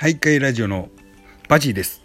徘徊ラジオのバジーです。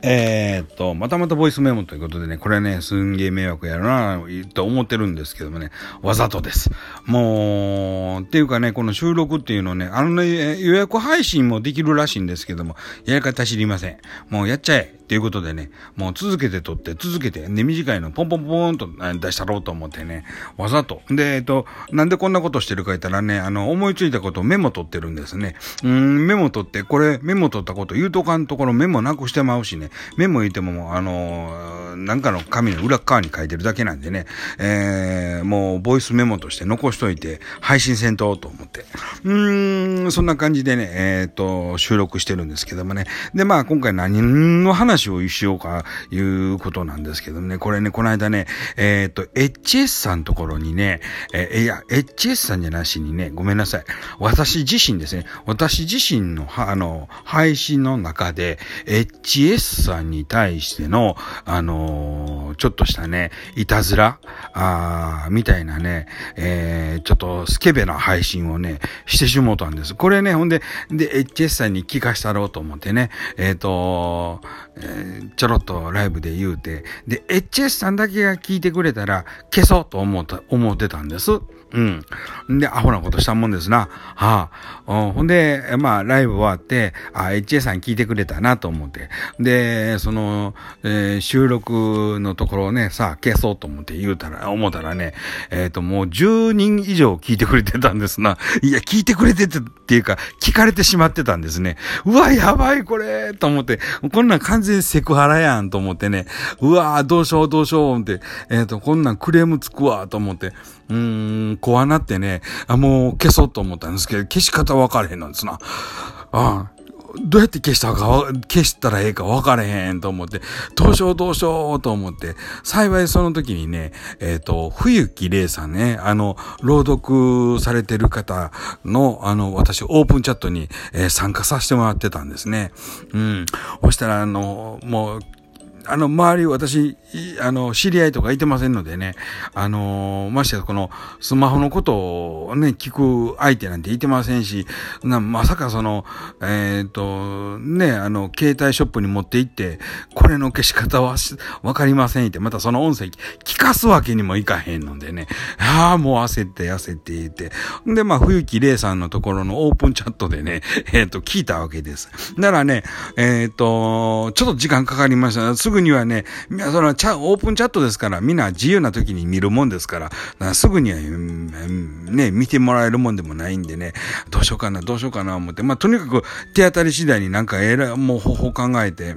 えー、っと、またまたボイスメモということでね、これね、すんげえ迷惑やろな、と思ってるんですけどもね、わざとです。もう、っていうかね、この収録っていうのね、あのね、予約配信もできるらしいんですけども、やり方知りません。もうやっちゃえ。っていうことでね、もう続けて撮って、続けて、ね、短いのポンポンポンと出したろうと思ってね、わざと。で、えっと、なんでこんなことしてるか言ったらね、あの、思いついたことをメモ取ってるんですね。うん、メモ取って、これ、メモ取ったこと言うとかんところメモなくしてまうしね、メモ言っても、あの、なんかの紙の裏側に書いてるだけなんでね、えー、もう、ボイスメモとして残しといて、配信せんと、と思って。うーん、そんな感じでね、えっ、と、収録してるんですけどもね。で、まあ、今回何の話をしようか、いうことなんですけどね、これね、この間ね、えっ、ー、と、HS さんのところにね、えー、いや、HS さんじゃなしにね、ごめんなさい。私自身ですね、私自身の、あの、配信の中で、HS さんに対しての、あのー、ちょっとしたね、いたずら、あみたいなね、えー、ちょっとスケベな配信をね、してしもうたんです。これね、ほんで、で、HS さんに聞かしたろうと思ってね、えっ、ー、と、えー、ちょろっとライブで言うて、で、HS さんだけが聞いてくれたら消そうと思った、思ってたんです。うん。で、アホなことしたもんですな。はあ。ほんで、まあ、ライブ終わって、あ、HA さん聞いてくれたなと思って。で、その、えー、収録のところをね、さあ、消そうと思って言うたら、思ったらね、えっ、ー、と、もう10人以上聞いてくれてたんですな。いや、聞いてくれててっていうか、聞かれてしまってたんですね。うわ、やばい、これと思って、こんなん完全セクハラやんと思ってね、うわ、どうしよう、どうしようって、えっ、ー、と、こんなんクレームつくわと思って、うーん、怖なってね、あ、もう消そうと思ったんですけど、消し方分かれへんなんですな。ああどうやって消したか、消したらええか分からへんと思って、どうしようどうしようと思って、幸いその時にね、えっ、ー、と、冬木玲さんね、あの、朗読されてる方の、あの、私、オープンチャットに、えー、参加させてもらってたんですね。うん。そしたら、あの、もう、あの、周り、私、あの、知り合いとかいてませんのでね、あの、ましてやこの、スマホのことをね、聞く相手なんていてませんし、なまさかその、えっ、ー、と、ね、あの、携帯ショップに持って行って、これの消し方はわかりませんって、またその音声聞かすわけにもいかへんのでね、ああ、もう焦って焦って言って、で、まあ、冬木玲さんのところのオープンチャットでね、えっ、ー、と、聞いたわけです。だからね、えっ、と、ちょっと時間かかりました。すぐぐにはね、そのチャオープンチャットですから、みんな自由な時に見るもんですから、からすぐには、ね、見てもらえるもんでもないんでね、どうしようかな、どうしようかな思って、まあ、とにかく手当たり次第になんかえら、もう方法考えて、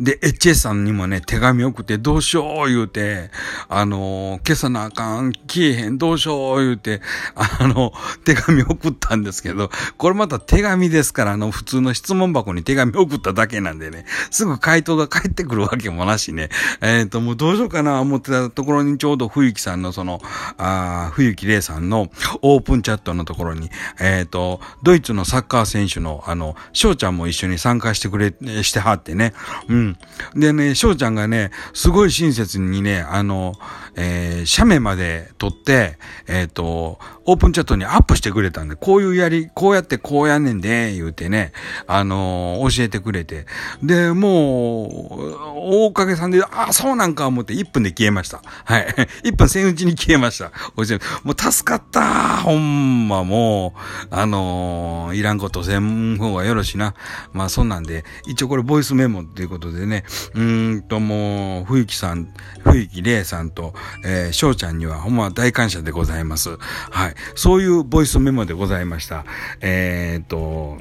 で、HS さんにもね、手紙送って、どうしよう言うて、あの、消さなあかん、消えへん、どうしよう言うて、あの、手紙送ったんですけど、これまた手紙ですから、あの、普通の質問箱に手紙送っただけなんでね、すぐ回答が返ってくるわけもなしね、えっ、ー、と、もうどうしようかな思ってたところにちょうど冬木さんのその、あ冬木玲さんのオープンチャットのところに、えっ、ー、と、ドイツのサッカー選手の、あの、翔ちゃんも一緒に参加してくれ、してはってね、うん。でね、翔ちゃんがね、すごい親切にね、あの、えー、写メまで撮って、えっ、ー、と、オープンチャットにアップしてくれたんで、こういうやり、こうやってこうやんねんで、言うてね、あのー、教えてくれて。で、もう、大かげさんで、あ、そうなんか思って1分で消えました。はい。1分千打ちに消えました。もう助かったほんまもう、あのー、いらんことせん方がよろしいな。まあそんなんで、一応これボイスメモっていうことことでね、うーんともう、冬木さん、冬木玲さんと、えー、翔ちゃんにはほんま大感謝でございます。はい。そういうボイスメモでございました。えー、っと、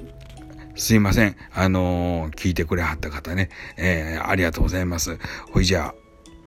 すいません。あのー、聞いてくれはった方ね、えー、ありがとうございます。ほいじゃあ、